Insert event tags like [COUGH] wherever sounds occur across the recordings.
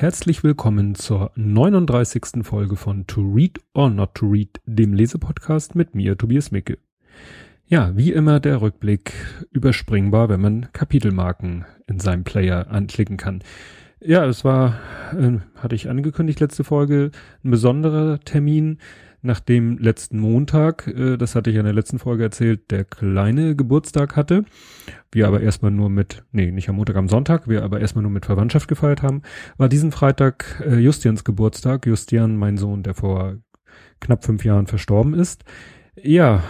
herzlich willkommen zur 39. Folge von To Read or Not to Read, dem Lesepodcast mit mir, Tobias Micke. Ja, wie immer der Rückblick überspringbar, wenn man Kapitelmarken in seinem Player anklicken kann. Ja, es war, äh, hatte ich angekündigt, letzte Folge, ein besonderer Termin nach dem letzten Montag, äh, das hatte ich in der letzten Folge erzählt, der kleine Geburtstag hatte. Wir aber erstmal nur mit, nee, nicht am Montag, am Sonntag, wir aber erstmal nur mit Verwandtschaft gefeiert haben, war diesen Freitag äh, Justians Geburtstag. Justian, mein Sohn, der vor knapp fünf Jahren verstorben ist. Ja,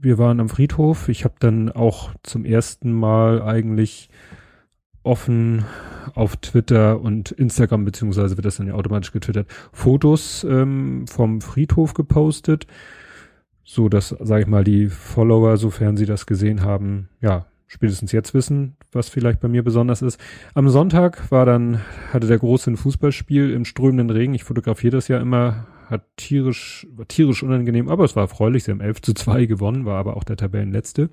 wir waren am Friedhof. Ich habe dann auch zum ersten Mal eigentlich offen auf Twitter und Instagram, beziehungsweise wird das dann ja automatisch getwittert, Fotos ähm, vom Friedhof gepostet, so dass, sage ich mal, die Follower, sofern sie das gesehen haben, ja, spätestens jetzt wissen, was vielleicht bei mir besonders ist. Am Sonntag war dann, hatte der Große ein Fußballspiel im strömenden Regen. Ich fotografiere das ja immer, hat tierisch, war tierisch unangenehm, aber es war erfreulich. Sie haben 11 zu 2 gewonnen, war aber auch der Tabellenletzte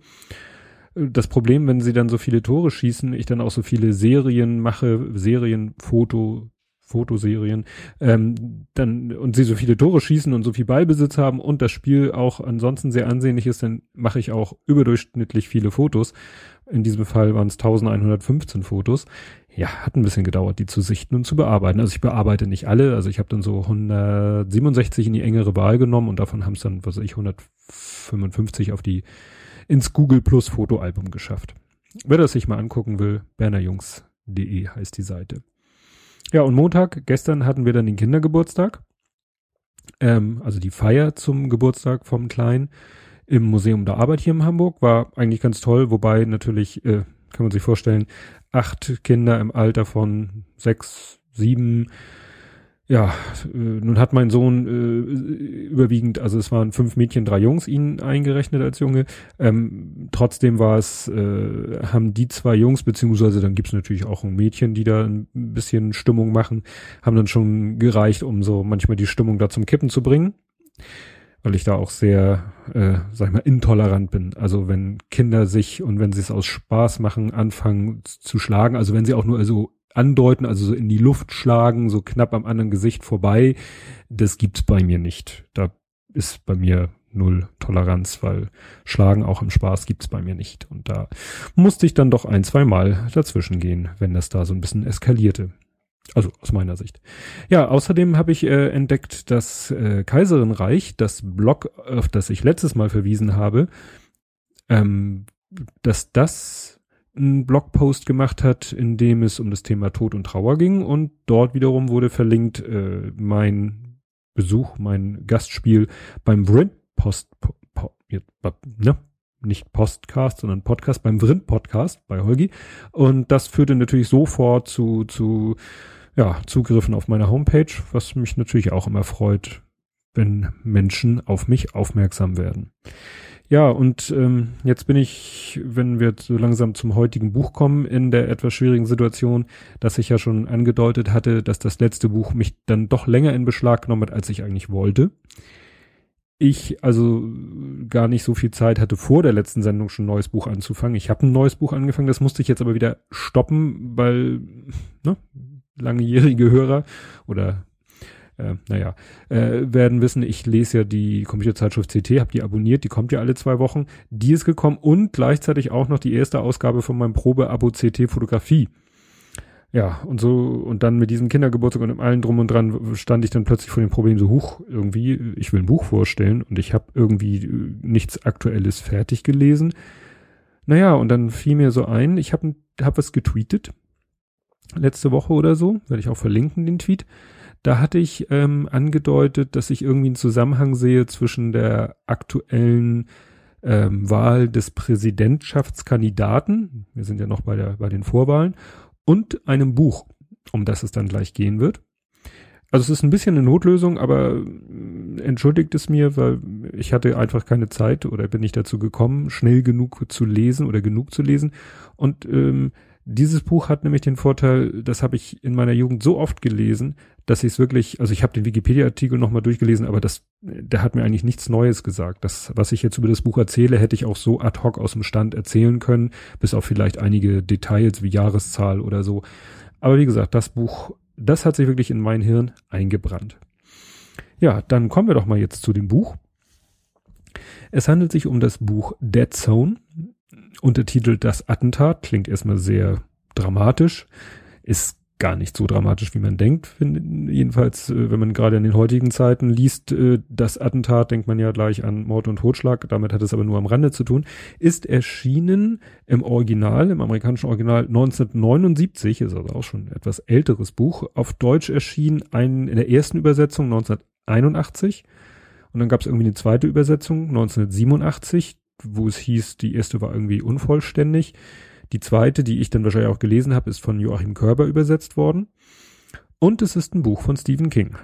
das Problem, wenn sie dann so viele Tore schießen, ich dann auch so viele Serien mache, Serienfoto, Fotoserien, ähm, dann und sie so viele Tore schießen und so viel Ballbesitz haben und das Spiel auch ansonsten sehr ansehnlich ist, dann mache ich auch überdurchschnittlich viele Fotos. In diesem Fall waren es 1115 Fotos. Ja, hat ein bisschen gedauert, die zu sichten und zu bearbeiten. Also ich bearbeite nicht alle, also ich habe dann so 167 in die engere Wahl genommen und davon haben es dann, was weiß ich, 155 auf die ins Google Plus Fotoalbum geschafft. Wer das sich mal angucken will, bernerjungs.de heißt die Seite. Ja, und Montag, gestern hatten wir dann den Kindergeburtstag. Ähm, also die Feier zum Geburtstag vom Kleinen im Museum der Arbeit hier in Hamburg. War eigentlich ganz toll, wobei natürlich, äh, kann man sich vorstellen, acht Kinder im Alter von sechs, sieben, ja, äh, nun hat mein Sohn äh, überwiegend, also es waren fünf Mädchen, drei Jungs ihn eingerechnet als Junge. Ähm, trotzdem war es, äh, haben die zwei Jungs, beziehungsweise dann gibt's natürlich auch ein Mädchen, die da ein bisschen Stimmung machen, haben dann schon gereicht, um so manchmal die Stimmung da zum Kippen zu bringen. Weil ich da auch sehr, äh, sag ich mal, intolerant bin. Also wenn Kinder sich und wenn sie es aus Spaß machen, anfangen zu schlagen, also wenn sie auch nur so andeuten, also so in die Luft schlagen, so knapp am anderen Gesicht vorbei, das gibt's bei mir nicht. Da ist bei mir null Toleranz, weil Schlagen auch im Spaß gibt's bei mir nicht. Und da musste ich dann doch ein, zwei Mal dazwischen gehen, wenn das da so ein bisschen eskalierte. Also aus meiner Sicht. Ja, außerdem habe ich äh, entdeckt, dass äh, Kaiserinreich, das Blog, auf das ich letztes Mal verwiesen habe, ähm, dass das einen Blogpost gemacht hat, in dem es um das Thema Tod und Trauer ging und dort wiederum wurde verlinkt äh, mein Besuch, mein Gastspiel beim Vrind Post, po, po, ne? nicht Postcast, sondern Podcast beim Vrind Podcast bei Holgi und das führte natürlich sofort zu zu ja Zugriffen auf meine Homepage, was mich natürlich auch immer freut, wenn Menschen auf mich aufmerksam werden. Ja, und ähm, jetzt bin ich, wenn wir so langsam zum heutigen Buch kommen, in der etwas schwierigen Situation, dass ich ja schon angedeutet hatte, dass das letzte Buch mich dann doch länger in Beschlag genommen hat, als ich eigentlich wollte. Ich also gar nicht so viel Zeit hatte, vor der letzten Sendung schon ein neues Buch anzufangen. Ich habe ein neues Buch angefangen, das musste ich jetzt aber wieder stoppen, weil ne, langjährige Hörer oder äh, naja, äh, werden wissen, ich lese ja die Computerzeitschrift CT, habe die abonniert, die kommt ja alle zwei Wochen. Die ist gekommen und gleichzeitig auch noch die erste Ausgabe von meinem Probe-Abo CT Fotografie. Ja, und so, und dann mit diesem Kindergeburtstag und allem drum und dran stand ich dann plötzlich vor dem Problem so, huch, irgendwie, ich will ein Buch vorstellen und ich habe irgendwie äh, nichts Aktuelles fertig gelesen. Naja, und dann fiel mir so ein, ich habe hab was getweetet, letzte Woche oder so, werde ich auch verlinken, den Tweet. Da hatte ich ähm, angedeutet, dass ich irgendwie einen Zusammenhang sehe zwischen der aktuellen ähm, Wahl des Präsidentschaftskandidaten, wir sind ja noch bei, der, bei den Vorwahlen, und einem Buch, um das es dann gleich gehen wird. Also es ist ein bisschen eine Notlösung, aber äh, entschuldigt es mir, weil ich hatte einfach keine Zeit oder bin nicht dazu gekommen, schnell genug zu lesen oder genug zu lesen. Und ähm, dieses Buch hat nämlich den Vorteil, das habe ich in meiner Jugend so oft gelesen, dass ich es wirklich, also ich habe den Wikipedia-Artikel nochmal durchgelesen, aber das, der hat mir eigentlich nichts Neues gesagt. Das, was ich jetzt über das Buch erzähle, hätte ich auch so ad hoc aus dem Stand erzählen können, bis auf vielleicht einige Details wie Jahreszahl oder so. Aber wie gesagt, das Buch, das hat sich wirklich in mein Hirn eingebrannt. Ja, dann kommen wir doch mal jetzt zu dem Buch. Es handelt sich um das Buch Dead Zone, untertitelt Das Attentat, klingt erstmal sehr dramatisch, ist gar nicht so dramatisch, wie man denkt. Find, jedenfalls, äh, wenn man gerade in den heutigen Zeiten liest, äh, das Attentat, denkt man ja gleich an Mord und Totschlag. Damit hat es aber nur am Rande zu tun. Ist erschienen im Original, im amerikanischen Original 1979, ist also auch schon ein etwas älteres Buch. Auf Deutsch erschien ein, in der ersten Übersetzung 1981. Und dann gab es irgendwie eine zweite Übersetzung 1987, wo es hieß, die erste war irgendwie unvollständig. Die zweite, die ich dann wahrscheinlich auch gelesen habe, ist von Joachim Körber übersetzt worden. Und es ist ein Buch von Stephen King.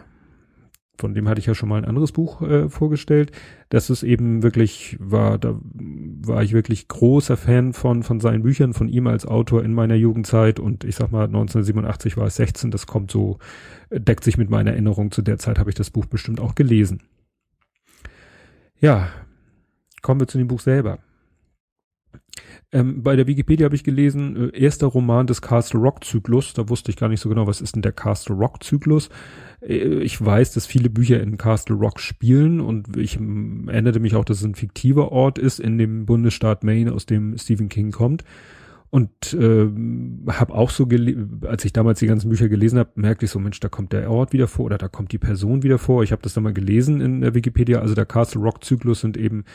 Von dem hatte ich ja schon mal ein anderes Buch äh, vorgestellt. Das ist eben wirklich war, da war ich wirklich großer Fan von, von seinen Büchern, von ihm als Autor in meiner Jugendzeit. Und ich sag mal, 1987 war es 16. Das kommt so, deckt sich mit meiner Erinnerung. Zu der Zeit habe ich das Buch bestimmt auch gelesen. Ja, kommen wir zu dem Buch selber. Ähm, bei der Wikipedia habe ich gelesen, äh, erster Roman des Castle Rock Zyklus. Da wusste ich gar nicht so genau, was ist denn der Castle Rock Zyklus. Äh, ich weiß, dass viele Bücher in Castle Rock spielen und ich ähm, erinnerte mich auch, dass es ein fiktiver Ort ist in dem Bundesstaat Maine, aus dem Stephen King kommt. Und äh, habe auch so, als ich damals die ganzen Bücher gelesen habe, merkte ich so, Mensch, da kommt der Ort wieder vor oder da kommt die Person wieder vor. Ich habe das dann mal gelesen in der Wikipedia. Also der Castle Rock Zyklus sind eben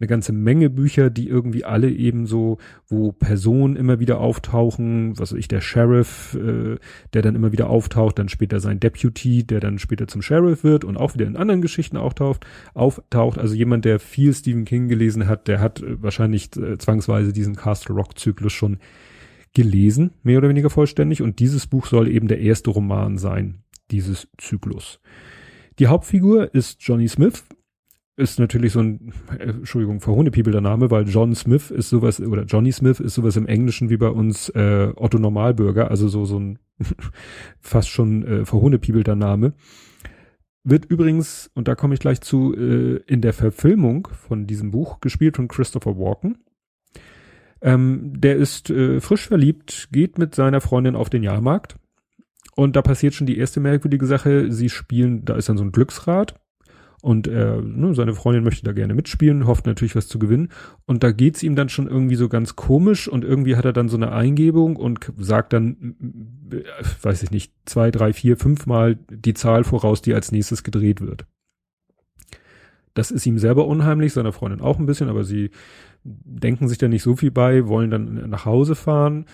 eine ganze Menge Bücher, die irgendwie alle eben so, wo Personen immer wieder auftauchen, was weiß ich, der Sheriff, äh, der dann immer wieder auftaucht, dann später sein Deputy, der dann später zum Sheriff wird und auch wieder in anderen Geschichten auftaucht, auftaucht. Also jemand, der viel Stephen King gelesen hat, der hat äh, wahrscheinlich äh, zwangsweise diesen Castle Rock Zyklus schon gelesen, mehr oder weniger vollständig. Und dieses Buch soll eben der erste Roman sein, dieses Zyklus. Die Hauptfigur ist Johnny Smith, ist natürlich so ein, äh, Entschuldigung, verhohnepiebelter Name, weil John Smith ist sowas, oder Johnny Smith ist sowas im Englischen wie bei uns äh, Otto Normalbürger, also so, so ein [LAUGHS] fast schon äh, verhohnepiebelter Name. Wird übrigens, und da komme ich gleich zu, äh, in der Verfilmung von diesem Buch gespielt von Christopher Walken. Ähm, der ist äh, frisch verliebt, geht mit seiner Freundin auf den Jahrmarkt. Und da passiert schon die erste merkwürdige Sache. Sie spielen, da ist dann so ein Glücksrad und er, ne, seine Freundin möchte da gerne mitspielen, hofft natürlich was zu gewinnen. Und da geht's ihm dann schon irgendwie so ganz komisch und irgendwie hat er dann so eine Eingebung und sagt dann, weiß ich nicht, zwei, drei, vier, fünfmal die Zahl voraus, die als nächstes gedreht wird. Das ist ihm selber unheimlich, seiner Freundin auch ein bisschen, aber sie denken sich da nicht so viel bei, wollen dann nach Hause fahren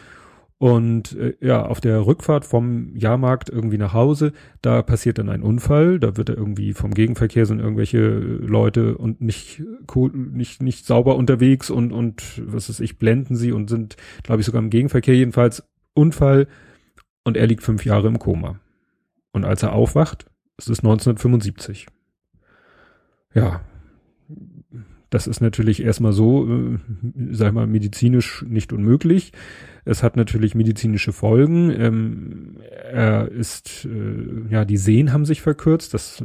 und äh, ja, auf der Rückfahrt vom Jahrmarkt irgendwie nach Hause, da passiert dann ein Unfall, da wird er irgendwie vom Gegenverkehr sind irgendwelche Leute und nicht cool, nicht nicht sauber unterwegs und und was ist ich blenden sie und sind glaube ich sogar im Gegenverkehr jedenfalls Unfall und er liegt fünf Jahre im Koma. Und als er aufwacht, es ist 1975. Ja, das ist natürlich erstmal so, äh, sag mal, medizinisch nicht unmöglich. Es hat natürlich medizinische Folgen. Ähm, er ist, äh, ja, die Sehen haben sich verkürzt. Das äh,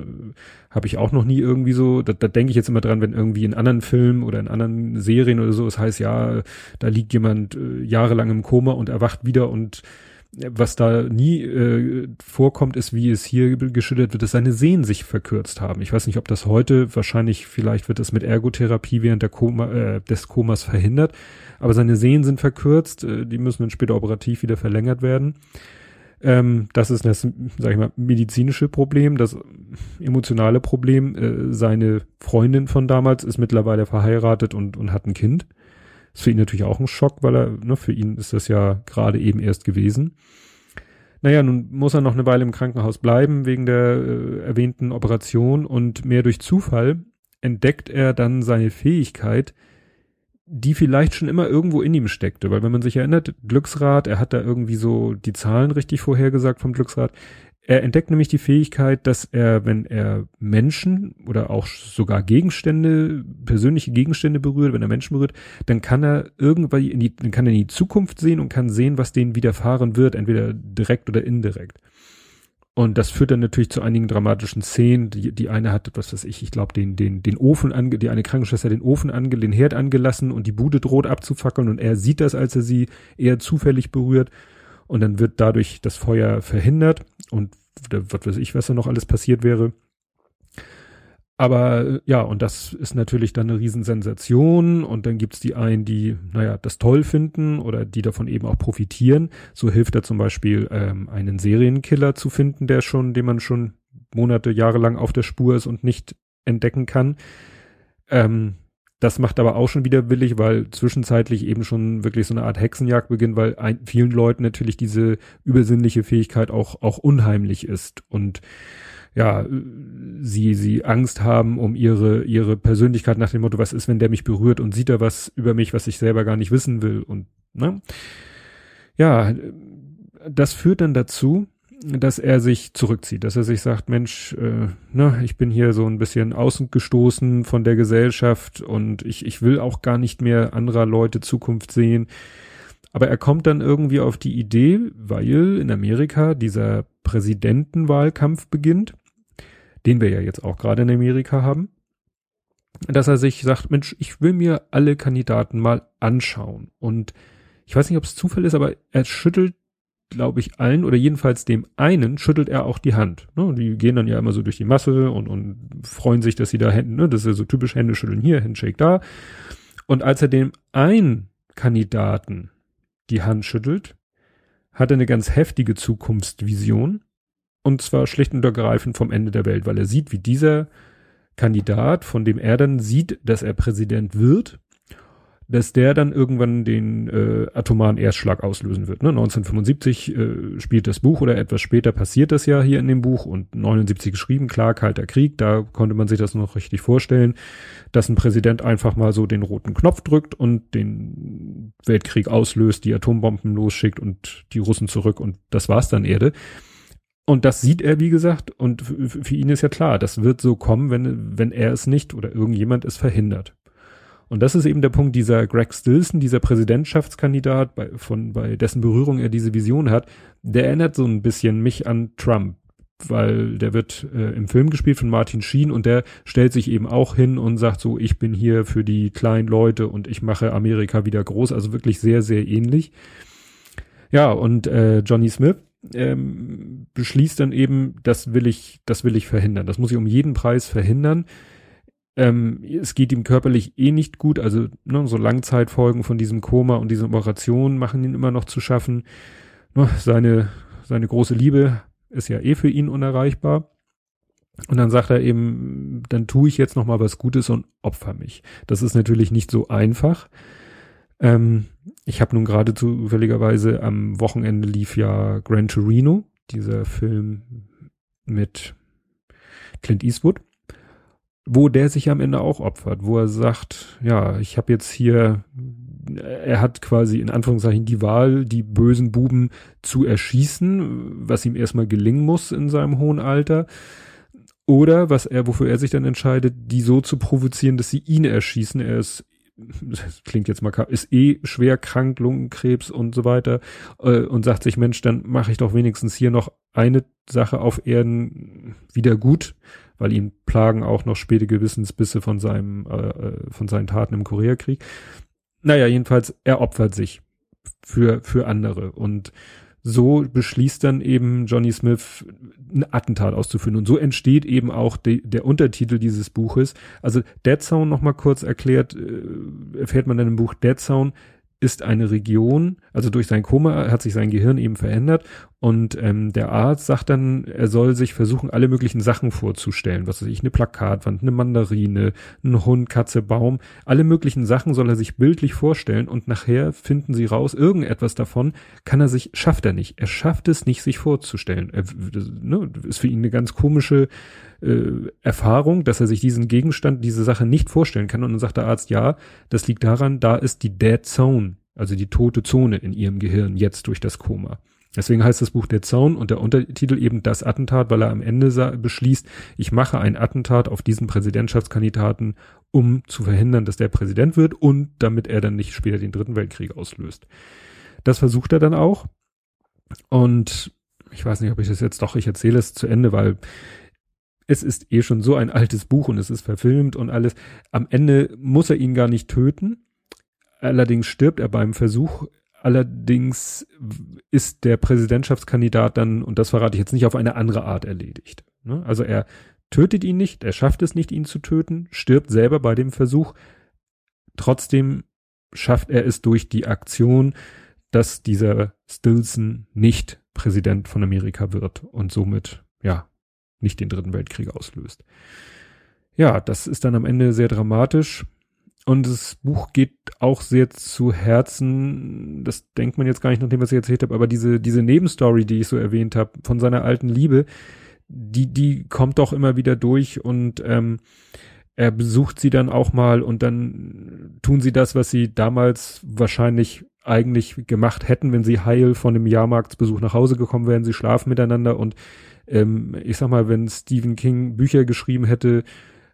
habe ich auch noch nie irgendwie so. Da, da denke ich jetzt immer dran, wenn irgendwie in anderen Filmen oder in anderen Serien oder so, es heißt ja, da liegt jemand äh, jahrelang im Koma und erwacht wieder und was da nie äh, vorkommt, ist, wie es hier geschildert wird, dass seine Sehnen sich verkürzt haben. Ich weiß nicht, ob das heute, wahrscheinlich, vielleicht wird das mit Ergotherapie während der Koma, äh, des Komas verhindert, aber seine Sehnen sind verkürzt, äh, die müssen dann später operativ wieder verlängert werden. Ähm, das ist das, sag ich mal, medizinische Problem, das emotionale Problem. Äh, seine Freundin von damals ist mittlerweile verheiratet und, und hat ein Kind. Ist für ihn natürlich auch ein Schock, weil er, ne, für ihn ist das ja gerade eben erst gewesen. Naja, nun muss er noch eine Weile im Krankenhaus bleiben wegen der äh, erwähnten Operation und mehr durch Zufall entdeckt er dann seine Fähigkeit, die vielleicht schon immer irgendwo in ihm steckte, weil wenn man sich erinnert, Glücksrad, er hat da irgendwie so die Zahlen richtig vorhergesagt vom Glücksrad, er entdeckt nämlich die Fähigkeit, dass er, wenn er Menschen oder auch sogar Gegenstände, persönliche Gegenstände berührt, wenn er Menschen berührt, dann kann er irgendwann in die, dann kann er in die Zukunft sehen und kann sehen, was denen widerfahren wird, entweder direkt oder indirekt. Und das führt dann natürlich zu einigen dramatischen Szenen. Die, die eine hat, was weiß ich, ich glaube, den, den, den Ofen ange, die eine Krankenschwester den Ofen ange, den Herd angelassen und die Bude droht abzufackeln und er sieht das, als er sie eher zufällig berührt. Und dann wird dadurch das Feuer verhindert und was weiß ich, was da noch alles passiert wäre. Aber ja, und das ist natürlich dann eine Riesensensation und dann gibt's die einen, die, naja, das toll finden oder die davon eben auch profitieren. So hilft er zum Beispiel, ähm, einen Serienkiller zu finden, der schon, den man schon Monate, Jahre lang auf der Spur ist und nicht entdecken kann. Ähm, das macht aber auch schon wieder willig, weil zwischenzeitlich eben schon wirklich so eine Art Hexenjagd beginnt, weil ein, vielen Leuten natürlich diese übersinnliche Fähigkeit auch, auch unheimlich ist und ja, sie, sie Angst haben um ihre, ihre Persönlichkeit nach dem Motto, was ist, wenn der mich berührt und sieht er was über mich, was ich selber gar nicht wissen will und, ne? Ja, das führt dann dazu, dass er sich zurückzieht, dass er sich sagt, Mensch, äh, ne, ich bin hier so ein bisschen außengestoßen von der Gesellschaft und ich, ich will auch gar nicht mehr anderer Leute Zukunft sehen. Aber er kommt dann irgendwie auf die Idee, weil in Amerika dieser Präsidentenwahlkampf beginnt, den wir ja jetzt auch gerade in Amerika haben, dass er sich sagt, Mensch, ich will mir alle Kandidaten mal anschauen. Und ich weiß nicht, ob es Zufall ist, aber er schüttelt glaube ich, allen oder jedenfalls dem einen schüttelt er auch die Hand. Ne? Die gehen dann ja immer so durch die Masse und, und freuen sich, dass sie da Hände, ne? das ist ja so typisch Hände schütteln hier, Handshake da. Und als er dem einen Kandidaten die Hand schüttelt, hat er eine ganz heftige Zukunftsvision. Und zwar schlicht und ergreifend vom Ende der Welt, weil er sieht, wie dieser Kandidat, von dem er dann sieht, dass er Präsident wird, dass der dann irgendwann den äh, atomaren Erstschlag auslösen wird. Ne? 1975 äh, spielt das Buch oder etwas später passiert das ja hier in dem Buch und 79 geschrieben, klar, kalter Krieg, da konnte man sich das noch richtig vorstellen, dass ein Präsident einfach mal so den roten Knopf drückt und den Weltkrieg auslöst, die Atombomben losschickt und die Russen zurück und das war's dann Erde. Und das sieht er, wie gesagt, und für ihn ist ja klar, das wird so kommen, wenn, wenn er es nicht oder irgendjemand es verhindert. Und das ist eben der Punkt, dieser Greg Stilson, dieser Präsidentschaftskandidat, bei, von, bei dessen Berührung er diese Vision hat, der erinnert so ein bisschen mich an Trump, weil der wird äh, im Film gespielt von Martin Sheen und der stellt sich eben auch hin und sagt so, ich bin hier für die kleinen Leute und ich mache Amerika wieder groß, also wirklich sehr, sehr ähnlich. Ja, und äh, Johnny Smith ähm, beschließt dann eben, das will ich, das will ich verhindern. Das muss ich um jeden Preis verhindern. Ähm, es geht ihm körperlich eh nicht gut, also ne, so Langzeitfolgen von diesem Koma und diesen Operationen machen ihn immer noch zu schaffen. Ne, seine, seine große Liebe ist ja eh für ihn unerreichbar. Und dann sagt er eben, dann tue ich jetzt noch mal was Gutes und opfer mich. Das ist natürlich nicht so einfach. Ähm, ich habe nun gerade zufälligerweise am Wochenende lief ja Gran Torino, dieser Film mit Clint Eastwood wo der sich am Ende auch opfert, wo er sagt, ja, ich habe jetzt hier, er hat quasi in Anführungszeichen die Wahl, die bösen Buben zu erschießen, was ihm erstmal gelingen muss in seinem hohen Alter. Oder was er, wofür er sich dann entscheidet, die so zu provozieren, dass sie ihn erschießen. Er ist das klingt jetzt mal, ist eh schwer krank, Lungenkrebs und so weiter, äh, und sagt sich, Mensch, dann mache ich doch wenigstens hier noch eine Sache auf Erden wieder gut, weil ihn plagen auch noch späte Gewissensbisse von seinem, äh, äh, von seinen Taten im Koreakrieg. Naja, jedenfalls, er opfert sich für, für andere und so beschließt dann eben Johnny Smith ein Attentat auszuführen und so entsteht eben auch de, der Untertitel dieses Buches. Also Dead Zone nochmal kurz erklärt, äh, erfährt man dann im Buch Dead Zone ist eine Region, also durch sein Koma hat sich sein Gehirn eben verändert und ähm, der Arzt sagt dann, er soll sich versuchen, alle möglichen Sachen vorzustellen, was weiß ich, eine Plakatwand, eine Mandarine, ein Hund, Katze, Baum, alle möglichen Sachen soll er sich bildlich vorstellen und nachher finden sie raus, irgendetwas davon kann er sich, schafft er nicht. Er schafft es nicht, sich vorzustellen. Er, ne, ist für ihn eine ganz komische äh, Erfahrung, dass er sich diesen Gegenstand, diese Sache nicht vorstellen kann. Und dann sagt der Arzt, ja, das liegt daran, da ist die Dead Zone, also die tote Zone in ihrem Gehirn jetzt durch das Koma. Deswegen heißt das Buch Der Zaun und der Untertitel eben das Attentat, weil er am Ende beschließt, ich mache ein Attentat auf diesen Präsidentschaftskandidaten, um zu verhindern, dass der Präsident wird und damit er dann nicht später den dritten Weltkrieg auslöst. Das versucht er dann auch. Und ich weiß nicht, ob ich das jetzt doch, ich erzähle es zu Ende, weil es ist eh schon so ein altes Buch und es ist verfilmt und alles. Am Ende muss er ihn gar nicht töten. Allerdings stirbt er beim Versuch, allerdings ist der Präsidentschaftskandidat dann, und das verrate ich jetzt nicht, auf eine andere Art erledigt. Ne? Also er tötet ihn nicht, er schafft es nicht, ihn zu töten, stirbt selber bei dem Versuch. Trotzdem schafft er es durch die Aktion, dass dieser Stilson nicht Präsident von Amerika wird und somit, ja, nicht den dritten Weltkrieg auslöst. Ja, das ist dann am Ende sehr dramatisch. Und das Buch geht auch sehr zu Herzen, das denkt man jetzt gar nicht nach dem, was ich erzählt habe, aber diese, diese Nebenstory, die ich so erwähnt habe, von seiner alten Liebe, die, die kommt doch immer wieder durch. Und ähm, er besucht sie dann auch mal und dann tun sie das, was sie damals wahrscheinlich eigentlich gemacht hätten, wenn sie heil von dem Jahrmarktsbesuch nach Hause gekommen wären. Sie schlafen miteinander und ähm, ich sag mal, wenn Stephen King Bücher geschrieben hätte,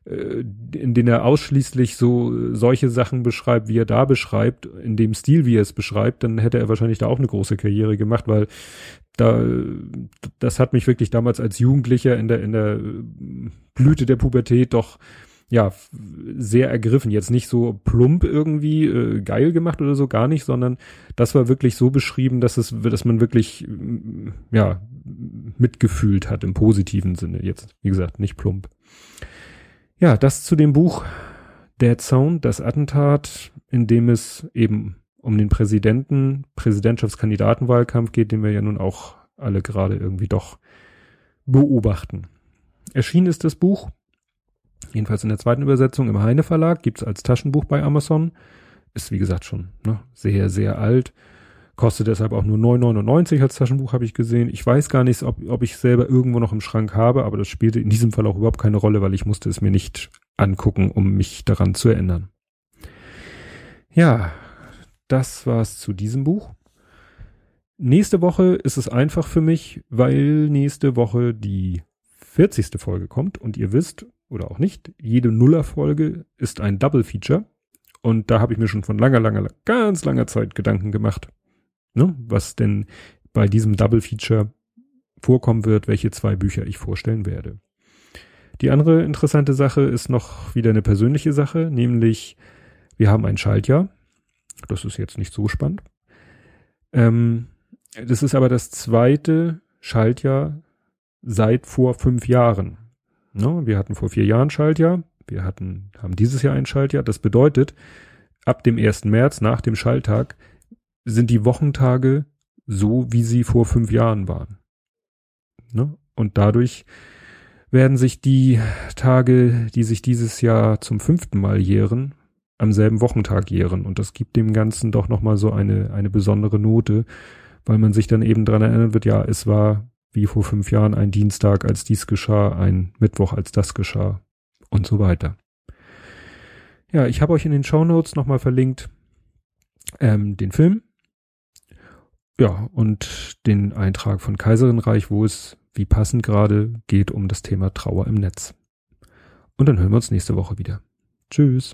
in denen er ausschließlich so solche Sachen beschreibt, wie er da beschreibt, in dem Stil, wie er es beschreibt, dann hätte er wahrscheinlich da auch eine große Karriere gemacht, weil da, das hat mich wirklich damals als Jugendlicher in der, in der Blüte der Pubertät doch ja, sehr ergriffen. Jetzt nicht so plump irgendwie äh, geil gemacht oder so, gar nicht, sondern das war wirklich so beschrieben, dass es, dass man wirklich, ja, mitgefühlt hat im positiven Sinne. Jetzt, wie gesagt, nicht plump. Ja, das zu dem Buch Dead Zone, das Attentat, in dem es eben um den Präsidenten, Präsidentschaftskandidatenwahlkampf geht, den wir ja nun auch alle gerade irgendwie doch beobachten. Erschienen ist das Buch Jedenfalls in der zweiten Übersetzung im Heine Verlag, gibt's als Taschenbuch bei Amazon. Ist wie gesagt schon ne, sehr, sehr alt. Kostet deshalb auch nur 9,99 als Taschenbuch, habe ich gesehen. Ich weiß gar nicht, ob, ob ich selber irgendwo noch im Schrank habe, aber das spielte in diesem Fall auch überhaupt keine Rolle, weil ich musste es mir nicht angucken, um mich daran zu erinnern. Ja, das war's zu diesem Buch. Nächste Woche ist es einfach für mich, weil nächste Woche die 40. Folge kommt und ihr wisst, oder auch nicht, jede Nullerfolge ist ein Double Feature. Und da habe ich mir schon von langer, langer, ganz langer Zeit Gedanken gemacht, ne, was denn bei diesem Double Feature vorkommen wird, welche zwei Bücher ich vorstellen werde. Die andere interessante Sache ist noch wieder eine persönliche Sache, nämlich wir haben ein Schaltjahr. Das ist jetzt nicht so spannend. Ähm, das ist aber das zweite Schaltjahr seit vor fünf Jahren. No, wir hatten vor vier Jahren Schaltjahr. Wir hatten, haben dieses Jahr ein Schaltjahr. Das bedeutet, ab dem 1. März, nach dem Schalltag, sind die Wochentage so, wie sie vor fünf Jahren waren. Ne? Und dadurch werden sich die Tage, die sich dieses Jahr zum fünften Mal jähren, am selben Wochentag jähren. Und das gibt dem Ganzen doch nochmal so eine, eine besondere Note, weil man sich dann eben dran erinnern wird, ja, es war wie vor fünf Jahren ein Dienstag, als dies geschah, ein Mittwoch, als das geschah und so weiter. Ja, ich habe euch in den Show Notes nochmal verlinkt ähm, den Film. Ja, und den Eintrag von Kaiserinreich, wo es, wie passend gerade, geht um das Thema Trauer im Netz. Und dann hören wir uns nächste Woche wieder. Tschüss.